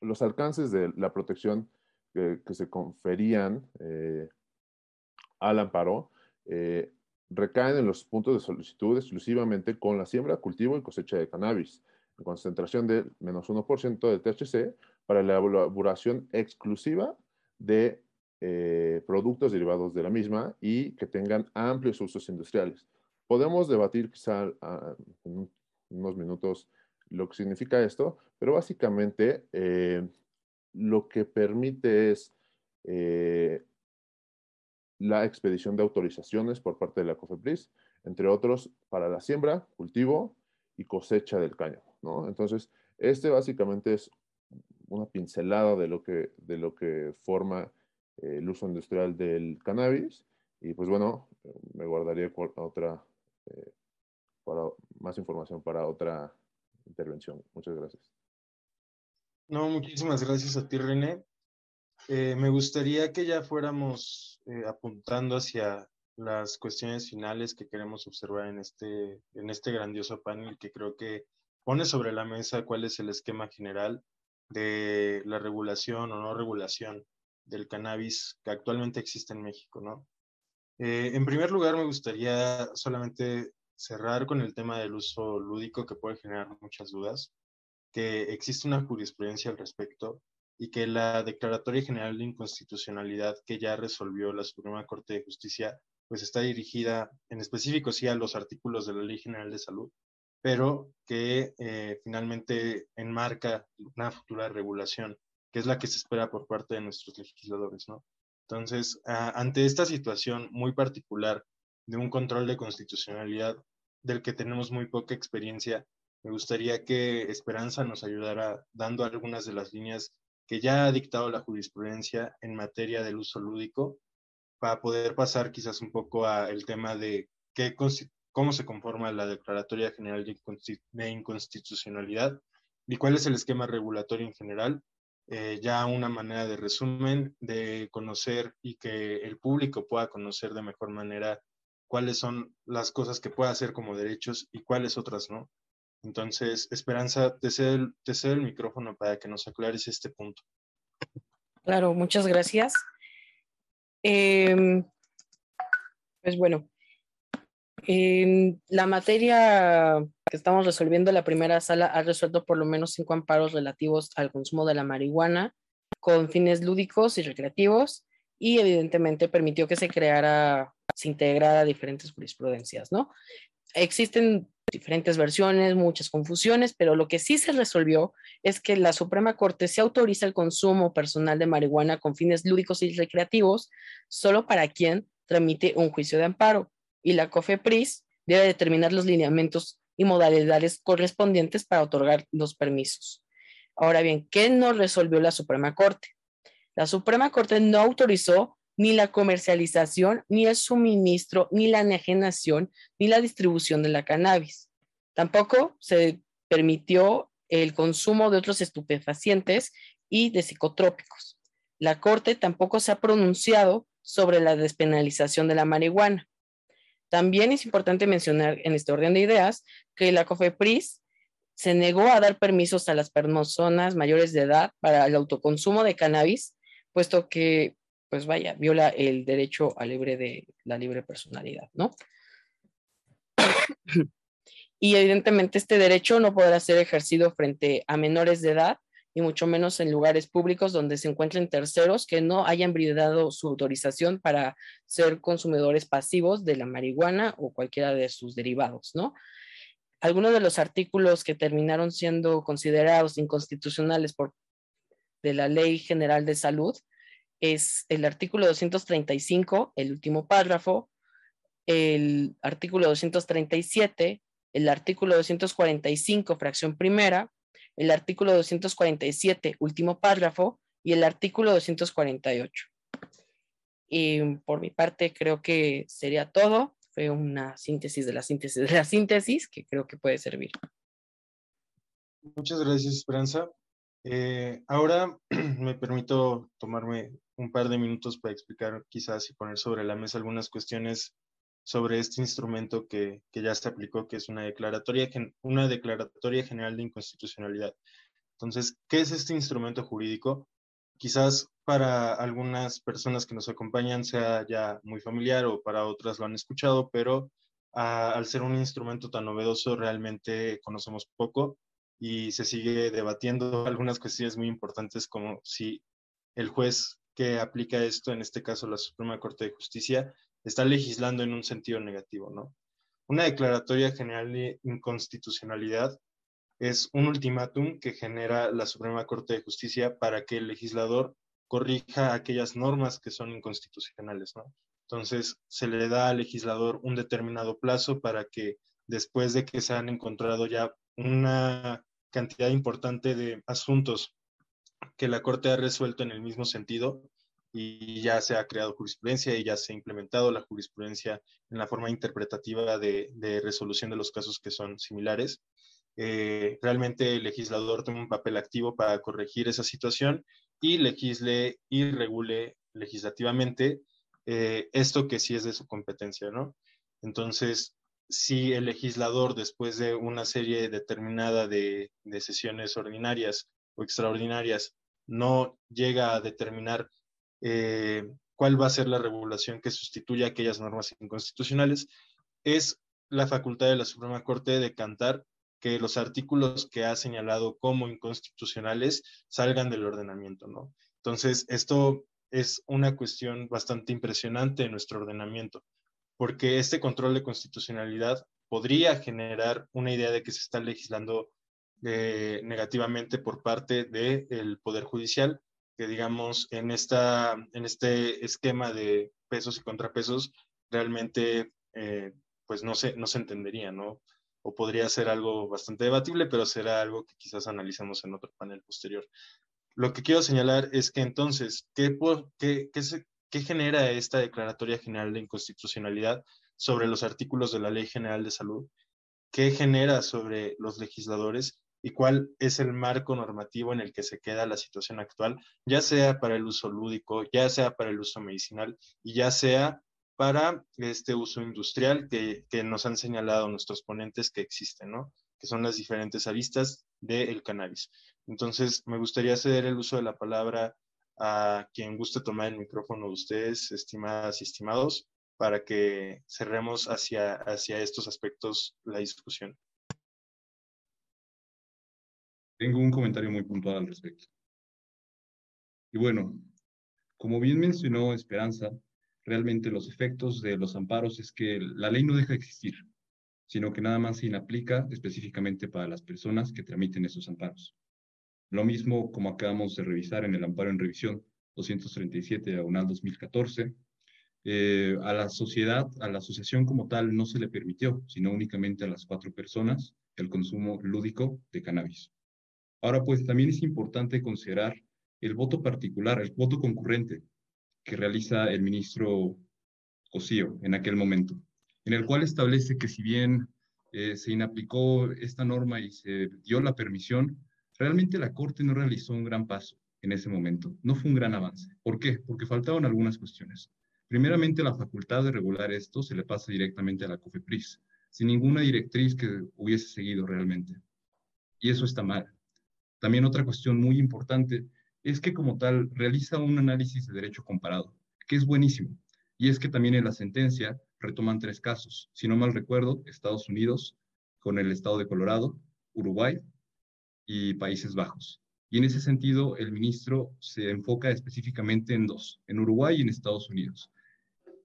los alcances de la protección que, se conferían eh, al amparo eh, recaen en los puntos de solicitud exclusivamente con la siembra, cultivo y cosecha de cannabis, en concentración de menos 1% de THC para la elaboración exclusiva de eh, productos derivados de la misma y que tengan amplios usos industriales. Podemos debatir quizá ah, en unos minutos lo que significa esto, pero básicamente eh, lo que permite es eh, la expedición de autorizaciones por parte de la COFEPRIS, entre otros para la siembra, cultivo y cosecha del caño. ¿no? Entonces, este básicamente es una pincelada de lo que, de lo que forma eh, el uso industrial del cannabis. Y pues bueno, me guardaría otra, para más información para otra intervención. Muchas gracias. No, muchísimas gracias a ti, René. Eh, me gustaría que ya fuéramos eh, apuntando hacia las cuestiones finales que queremos observar en este, en este grandioso panel que creo que pone sobre la mesa cuál es el esquema general de la regulación o no regulación del cannabis que actualmente existe en México, ¿no? Eh, en primer lugar, me gustaría solamente cerrar con el tema del uso lúdico que puede generar muchas dudas, que existe una jurisprudencia al respecto y que la Declaratoria General de Inconstitucionalidad que ya resolvió la Suprema Corte de Justicia, pues está dirigida en específico sí a los artículos de la Ley General de Salud, pero que eh, finalmente enmarca una futura regulación, que es la que se espera por parte de nuestros legisladores, ¿no? Entonces, ante esta situación muy particular de un control de constitucionalidad del que tenemos muy poca experiencia, me gustaría que Esperanza nos ayudara dando algunas de las líneas que ya ha dictado la jurisprudencia en materia del uso lúdico, para poder pasar quizás un poco al tema de qué, cómo se conforma la Declaratoria General de Inconstitucionalidad y cuál es el esquema regulatorio en general. Eh, ya una manera de resumen de conocer y que el público pueda conocer de mejor manera cuáles son las cosas que puede hacer como derechos y cuáles otras no. Entonces, Esperanza, te cedo, el, te cedo el micrófono para que nos aclares este punto. Claro, muchas gracias. Em, pues bueno, en la materia que estamos resolviendo, la primera sala ha resuelto por lo menos cinco amparos relativos al consumo de la marihuana con fines lúdicos y recreativos y evidentemente permitió que se creara, se integrara diferentes jurisprudencias, ¿no? Existen diferentes versiones, muchas confusiones, pero lo que sí se resolvió es que la Suprema Corte se autoriza el consumo personal de marihuana con fines lúdicos y recreativos solo para quien tramite un juicio de amparo y la COFEPRIS debe determinar los lineamientos y modalidades correspondientes para otorgar los permisos. Ahora bien, ¿qué no resolvió la Suprema Corte? La Suprema Corte no autorizó ni la comercialización, ni el suministro, ni la enajenación, ni la distribución de la cannabis. Tampoco se permitió el consumo de otros estupefacientes y de psicotrópicos. La Corte tampoco se ha pronunciado sobre la despenalización de la marihuana. También es importante mencionar en este orden de ideas que la COFEPRIS se negó a dar permisos a las personas mayores de edad para el autoconsumo de cannabis, puesto que pues vaya, viola el derecho a libre de la libre personalidad, ¿no? y evidentemente este derecho no podrá ser ejercido frente a menores de edad y mucho menos en lugares públicos donde se encuentren terceros que no hayan brindado su autorización para ser consumidores pasivos de la marihuana o cualquiera de sus derivados, ¿no? Algunos de los artículos que terminaron siendo considerados inconstitucionales por de la Ley General de Salud es el artículo 235, el último párrafo, el artículo 237, el artículo 245, fracción primera, el artículo 247, último párrafo, y el artículo 248. Y por mi parte creo que sería todo. Fue una síntesis de la síntesis de la síntesis que creo que puede servir. Muchas gracias, Esperanza. Eh, ahora me permito tomarme un par de minutos para explicar quizás y poner sobre la mesa algunas cuestiones sobre este instrumento que, que ya se aplicó, que es una declaratoria, una declaratoria general de inconstitucionalidad. Entonces, ¿qué es este instrumento jurídico? Quizás para algunas personas que nos acompañan sea ya muy familiar o para otras lo han escuchado, pero ah, al ser un instrumento tan novedoso realmente conocemos poco y se sigue debatiendo algunas cuestiones muy importantes como si el juez que aplica esto, en este caso la Suprema Corte de Justicia, está legislando en un sentido negativo, ¿no? Una declaratoria general de inconstitucionalidad es un ultimátum que genera la Suprema Corte de Justicia para que el legislador corrija aquellas normas que son inconstitucionales, ¿no? Entonces, se le da al legislador un determinado plazo para que después de que se han encontrado ya una cantidad importante de asuntos que la Corte ha resuelto en el mismo sentido y ya se ha creado jurisprudencia y ya se ha implementado la jurisprudencia en la forma interpretativa de, resolución de los casos que son similares. Eh, realmente el legislador tiene un papel activo para corregir esa situación y legisle y regule legislativamente eh, esto que sí es de su competencia, ¿no? Entonces, si el legislador, después de una serie determinada de, sesiones ordinarias o extraordinarias, no llega a determinar eh, cuál va a ser la regulación que sustituya aquellas normas inconstitucionales, es la facultad de la Suprema Corte de cantar que los artículos que ha señalado como inconstitucionales salgan del ordenamiento, ¿no? Entonces, esto es una cuestión bastante impresionante en nuestro ordenamiento, porque este control de constitucionalidad podría generar una idea de que se está legislando eh, negativamente por parte del Poder Judicial, que digamos en, esta, en este esquema de pesos y contrapesos realmente eh, pues no se, no se entendería, ¿no? o podría ser algo bastante debatible, pero será algo que quizás analicemos en otro panel posterior. Lo que quiero señalar es que entonces, ¿qué, qué, qué, genera esta Declaratoria General de Inconstitucionalidad sobre los artículos de la Ley General de Salud? ¿Qué genera sobre los legisladores? ¿Y cuál es el marco normativo en el que se queda la situación actual, ya sea para el uso lúdico, ya sea para el uso medicinal y ya sea para este uso industrial que, nos han señalado nuestros ponentes que existen, ¿no? Que son las diferentes aristas del cannabis. Entonces, me gustaría ceder el uso de la palabra a quien guste tomar el micrófono de ustedes, estimadas y estimados, para que cerremos hacia, hacia estos aspectos la discusión. Tengo un comentario muy puntual al respecto. Y bueno, como bien mencionó Esperanza, realmente los efectos de los amparos es que la ley no deja de existir, sino que nada más se inaplica específicamente para las personas que tramiten esos amparos. Lo mismo como acabamos de revisar en el amparo en revisión 237 de UNAL 2014, eh, a la sociedad, a la asociación como tal, no se le permitió, sino únicamente a las cuatro personas, el consumo lúdico de cannabis. Ahora, pues también es importante considerar el voto particular, el voto concurrente, que realiza el ministro Cosío en aquel momento, en el cual establece que si bien eh, se inaplicó esta norma y se dio la permisión, realmente la Corte no realizó un gran paso en ese momento, no fue un gran avance. ¿Por qué? Porque faltaban algunas cuestiones. Primeramente, la facultad de regular esto se le pasa directamente a la COFEPRIS, sin ninguna directriz que hubiese seguido realmente. Y eso está mal. También otra cuestión muy importante es que como tal realiza un análisis de derecho comparado, que es buenísimo. Y es que también en la sentencia retoman tres casos. Si no mal recuerdo, Estados Unidos con el estado de Colorado, Uruguay y Países Bajos. Y en ese sentido, el ministro se enfoca específicamente en dos, en Uruguay y en Estados Unidos.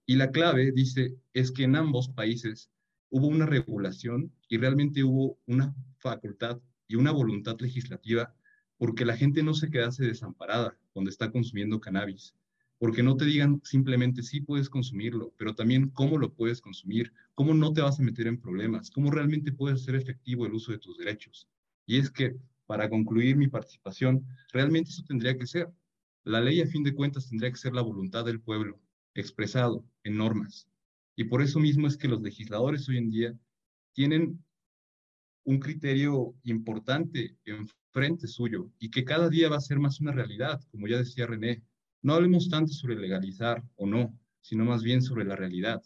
Y la clave, dice, es que en ambos países hubo una regulación y realmente hubo una facultad y una voluntad legislativa porque la gente no se quedase desamparada cuando está consumiendo cannabis, porque no te digan simplemente sí puedes consumirlo, pero también cómo lo puedes consumir, cómo no te vas a meter en problemas, cómo realmente puedes hacer efectivo el uso de tus derechos. Y es que, para concluir mi participación, realmente eso tendría que ser. La ley, a fin de cuentas, tendría que ser la voluntad del pueblo, expresado en normas. Y por eso mismo es que los legisladores hoy en día tienen un criterio importante en frente suyo y que cada día va a ser más una realidad, como ya decía René. No hablemos tanto sobre legalizar o no, sino más bien sobre la realidad.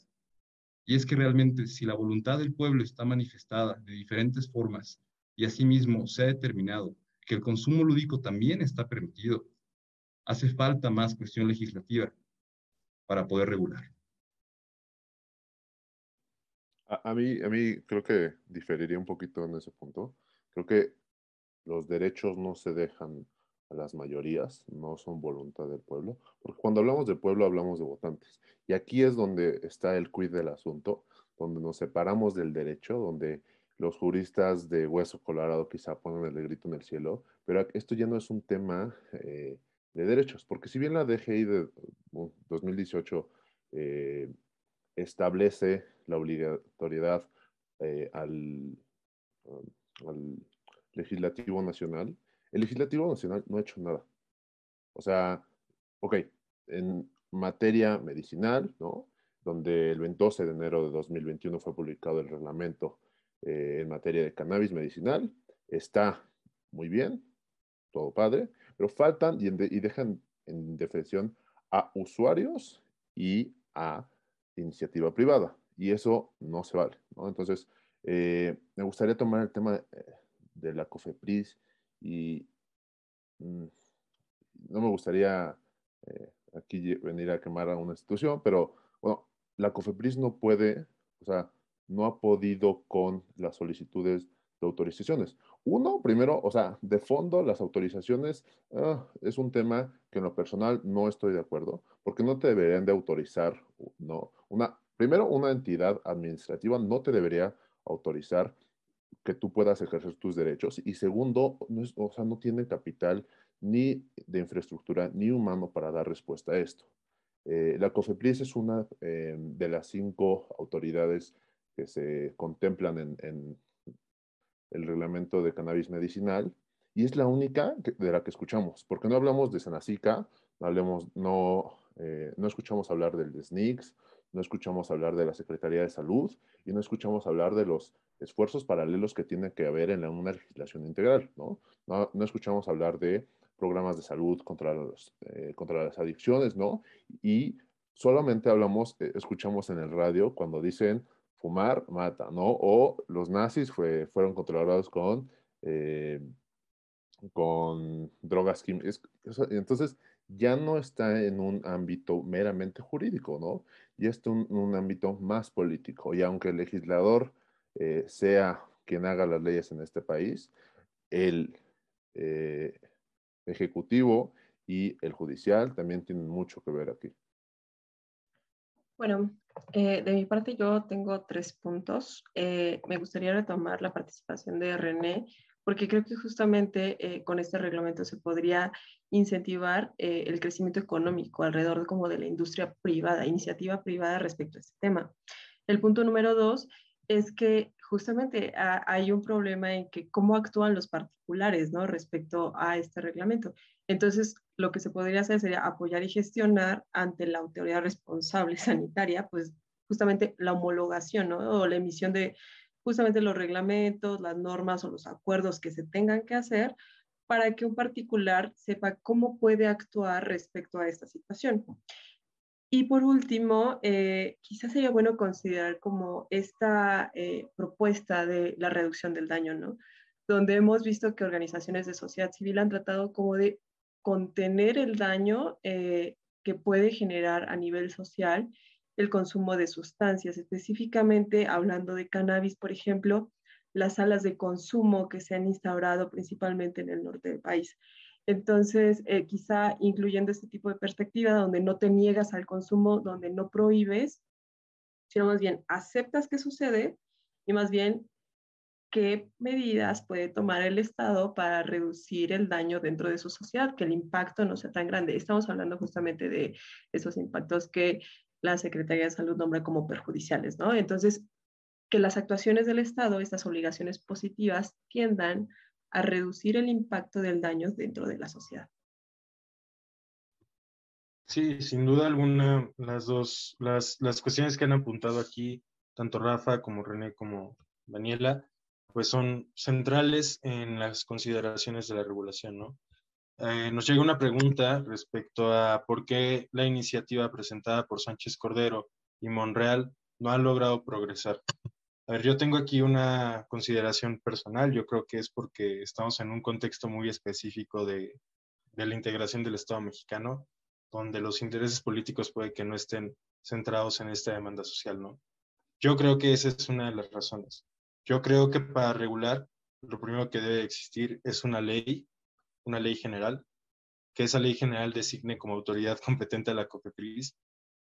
Y es que realmente si la voluntad del pueblo está manifestada de diferentes formas y asimismo se ha determinado que el consumo lúdico también está permitido. Hace falta más cuestión legislativa para poder regular. A, mí, a mí creo que diferiría un poquito en ese punto. Creo que los derechos no se dejan a las mayorías, no son voluntad del pueblo, porque cuando hablamos de pueblo hablamos de votantes. Y aquí es donde está el quid del asunto, donde nos separamos del derecho, donde los juristas de hueso colorado quizá ponen el grito en el cielo, pero esto ya no es un tema eh, de derechos, porque si bien la DGI de 2018 eh, establece la obligatoriedad eh, al, al legislativo nacional, el legislativo nacional no ha hecho nada. O sea, ok, en materia medicinal, ¿no? Donde el 12 de enero de 2021 fue publicado el reglamento eh, en materia de cannabis medicinal, está muy bien, todo padre, pero faltan y, dejan en defensión a usuarios y a iniciativa privada. Y eso no se vale. Entonces, eh, me gustaría tomar el tema eh, de la COFEPRIS y mm, no me gustaría aquí venir a quemar a una institución, pero bueno, la COFEPRIS no puede, o sea, no ha podido con las solicitudes de autorizaciones. Uno, primero, o sea, de fondo, las autorizaciones ah, es un tema que en lo personal no estoy de acuerdo, porque no te deberían de autorizar, ¿no? Una, primero, una entidad administrativa no te debería autorizar que tú puedas ejercer tus derechos. Y segundo, no o sea, no tiene capital ni de infraestructura ni humano para dar respuesta a esto. Eh, la COFEPRIS es una eh, de las cinco autoridades que se contemplan en, el reglamento de cannabis medicinal y es la única de la que escuchamos, porque no hablamos de Senacica, no, hablemos, no, eh, no escuchamos hablar del SNICS, no escuchamos hablar de la Secretaría de Salud y no escuchamos hablar de los esfuerzos paralelos que tiene que haber en una legislación integral, ¿no? ¿no? escuchamos hablar de programas de salud contra, los, eh, contra las adicciones, ¿no? Y solamente hablamos, eh, escuchamos en el radio cuando dicen fumar mata, ¿no? O los nazis fue, fueron controlados con, eh, con drogas químicas. Entonces, ya no está en un ámbito meramente jurídico, ¿no? Y está en un, ámbito más político. Y aunque el legislador eh, sea quien haga las leyes en este país, el eh, ejecutivo y el judicial también tienen mucho que ver aquí. Bueno, eh, de mi parte yo tengo tres puntos. me gustaría retomar la participación de René porque creo que justamente eh, con este reglamento se podría incentivar eh, el crecimiento económico alrededor de, como de la industria privada, iniciativa privada respecto a este tema. El punto número dos es que justamente hay un problema en que cómo actúan los particulares ¿no? respecto a este reglamento. Entonces, lo que se podría hacer sería apoyar y gestionar ante la autoridad responsable sanitaria, pues justamente la homologación ¿no? o la emisión de justamente los reglamentos, las normas o los acuerdos que se tengan que hacer para que un particular sepa cómo puede actuar respecto a esta situación. Y por último, eh, quizás sería bueno considerar como esta eh, propuesta de la reducción del daño, ¿no? Donde hemos visto que organizaciones de sociedad civil han tratado como de contener el daño eh, que puede generar a nivel social el consumo de sustancias, específicamente hablando de cannabis, por ejemplo, las salas de consumo que se han instaurado principalmente en el norte del país. Entonces, eh, quizá incluyendo este tipo de perspectiva donde no te niegas al consumo, donde no prohíbes, sino más bien aceptas que sucede y más bien qué medidas puede tomar el Estado para reducir el daño dentro de su sociedad, que el impacto no sea tan grande. Estamos hablando justamente de esos impactos que la Secretaría de Salud nombra como perjudiciales, ¿no? Entonces, que las actuaciones del Estado, estas obligaciones positivas, tiendan a reducir el impacto del daño dentro de la sociedad. Sí, sin duda alguna, las dos, las, las cuestiones que han apuntado aquí, tanto Rafa como René como Daniela, pues son centrales en las consideraciones de la regulación, ¿no? Eh, nos llega una pregunta respecto a por qué la iniciativa presentada por Sánchez Cordero y Monreal no ha logrado progresar. A ver, yo tengo aquí una consideración personal. Yo creo que es porque estamos en un contexto muy específico de, de la integración del Estado mexicano, donde los intereses políticos puede que no estén centrados en esta demanda social, ¿no? Yo creo que esa es una de las razones. Yo creo que para regular, lo primero que debe existir es una ley, una ley general, que esa ley general designe como autoridad competente a la COFEPRIS,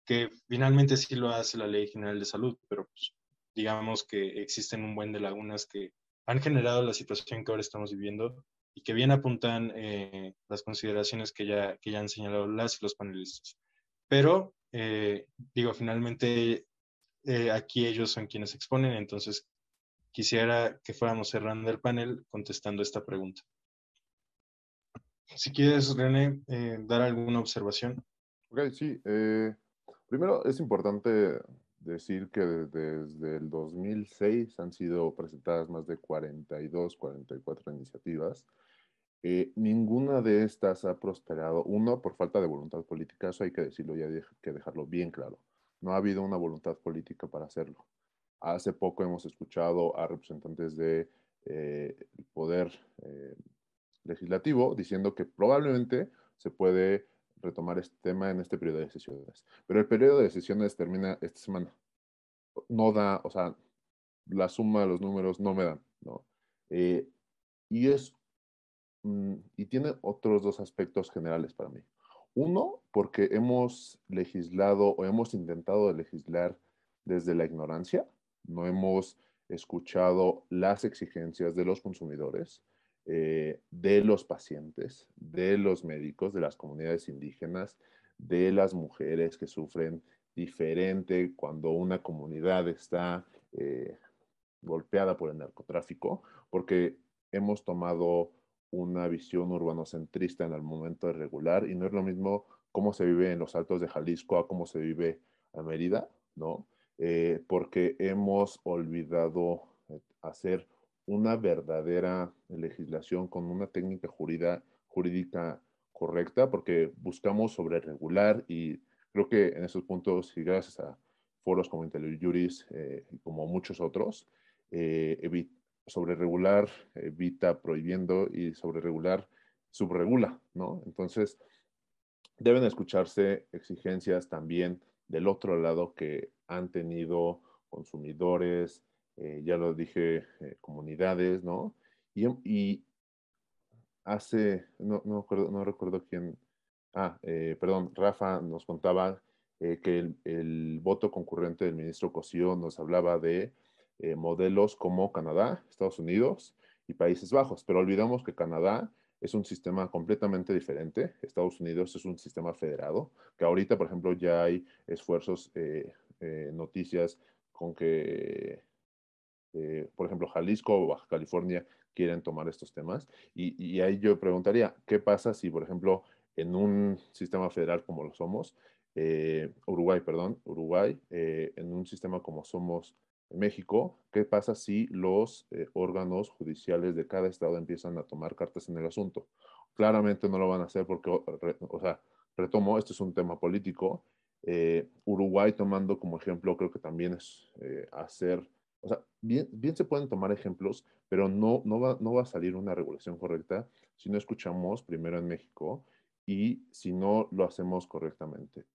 que finalmente sí lo hace la Ley General de Salud, pero pues, digamos que existen un buen de lagunas que han generado la situación que ahora estamos viviendo y que bien apuntan eh, las consideraciones que ya, que ya han señalado las y los panelistas. Pero, eh, digo, finalmente eh, aquí ellos son quienes exponen, entonces quisiera que fuéramos cerrando el panel contestando esta pregunta. Si quieres, René, dar alguna observación. Ok, sí. primero, es importante decir que desde el 2006 han sido presentadas más de 42, 44 iniciativas eh, ninguna de estas ha prosperado. Uno, por falta de voluntad política, eso hay que decirlo y hay que dejarlo bien claro. No ha habido una voluntad política para hacerlo. Hace poco hemos escuchado a representantes del de, eh, poder eh, legislativo diciendo que probablemente se puede retomar este tema en este periodo de sesiones. Pero el periodo de sesiones termina esta semana. No da, o sea, la suma de los números no me dan, ¿no? y es Mm, y tiene otros dos aspectos generales para mí. Uno, porque hemos legislado o hemos intentado legislar desde la ignorancia, no hemos escuchado las exigencias de los consumidores, eh, de los pacientes, de los médicos, de las comunidades indígenas, de las mujeres que sufren diferente cuando una comunidad está eh, golpeada por el narcotráfico, porque hemos tomado una visión urbanocentrista en el momento de regular y no es lo mismo cómo se vive en los altos de Jalisco a cómo se vive en Mérida, ¿no? Eh, porque hemos olvidado hacer una verdadera legislación con una técnica jurídica correcta, porque buscamos sobre regular y creo que en esos puntos, y gracias a foros como IntelliJuris eh, y como muchos otros, eh, sobre regular evita prohibiendo y sobre regular subregula, ¿no? Entonces, deben escucharse exigencias también del otro lado que han tenido consumidores, eh, ya lo dije, eh, comunidades, ¿no? Y, hace, no, no, recuerdo quién, ah, eh, perdón, Rafa nos contaba que el, voto concurrente del ministro Cosío nos hablaba de modelos como Canadá, Estados Unidos y Países Bajos, pero olvidamos que Canadá es un sistema completamente diferente. Estados Unidos es un sistema federado, que ahorita, por ejemplo, ya hay esfuerzos, noticias con que, por ejemplo, Jalisco o Baja California quieren tomar estos temas. Y, y, ahí yo preguntaría, ¿qué pasa si, por ejemplo, en un sistema federal como lo somos, Uruguay, perdón, Uruguay, en un sistema como somos México, ¿qué pasa si los eh, órganos judiciales de cada estado empiezan a tomar cartas en el asunto? Claramente no lo van a hacer porque, o sea, retomo, esto es un tema político. Eh, Uruguay tomando como ejemplo, creo que también es eh, hacer, o sea, bien, bien se pueden tomar ejemplos, pero no, no, va, no va a salir una regulación correcta si no escuchamos primero en México y si no lo hacemos correctamente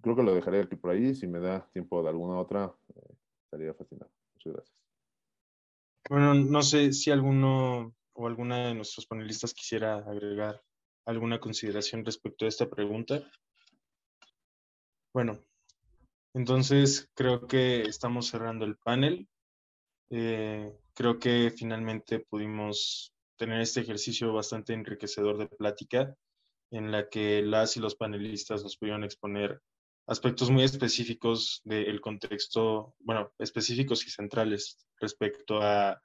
creo que lo dejaré aquí por ahí. Si me da tiempo de alguna otra, eh, estaría fascinado. Muchas gracias. Bueno, no sé si alguno o alguna de nuestros panelistas quisiera agregar alguna consideración respecto a esta pregunta. Bueno, entonces creo que estamos cerrando el panel. Eh, creo que finalmente pudimos tener este ejercicio bastante enriquecedor de plática en la que las y los panelistas nos pudieron exponer aspectos muy específicos del contexto, bueno, específicos y centrales respecto a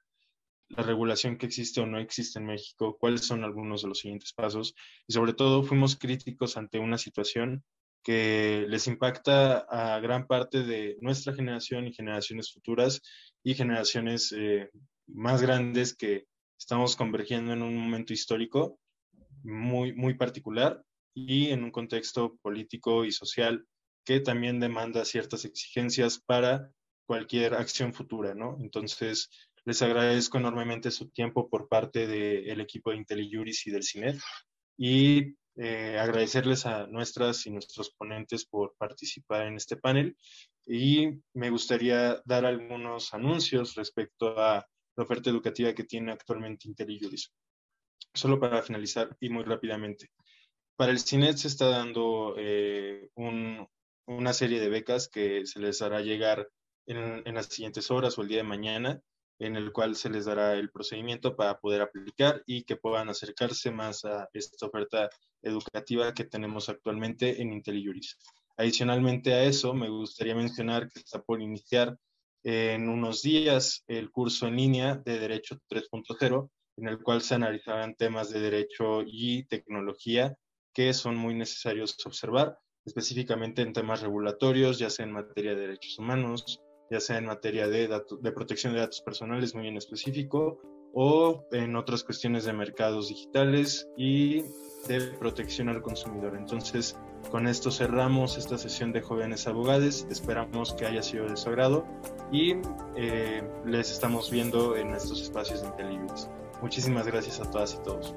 la regulación que existe o no existe en México, cuáles son algunos de los siguientes pasos y sobre todo fuimos críticos ante una situación que les impacta a gran parte de nuestra generación y generaciones futuras y generaciones eh, más grandes que estamos convergiendo en un momento histórico muy, muy particular y en un contexto político y social que también demanda ciertas exigencias para cualquier acción futura, ¿no? Entonces, les agradezco enormemente su tiempo por parte del equipo de IntelliJuris y del CINET y eh, agradecerles a nuestras y nuestros ponentes por participar en este panel y me gustaría dar algunos anuncios respecto a la oferta educativa que tiene actualmente IntelliJuris. Solo para finalizar y muy rápidamente. Para el CINET se está dando eh, una serie de becas que se les hará llegar en, en, las siguientes horas o el día de mañana en el cual se les dará el procedimiento para poder aplicar y que puedan acercarse más a esta oferta educativa que tenemos actualmente en IntelliJuris. Adicionalmente a eso, me gustaría mencionar que está por iniciar en unos días el curso en línea de Derecho 3.0, en el cual se analizarán temas de derecho y tecnología que son muy necesarios observar, específicamente en temas regulatorios, ya sea en materia de derechos humanos, ya sea en materia de, de protección de datos personales muy en específico o en otras cuestiones de mercados digitales y de protección al consumidor. Entonces, con esto cerramos esta sesión de jóvenes abogados. Esperamos que haya sido de su agrado y eh, les estamos viendo en estos espacios de Muchísimas gracias a todas y todos.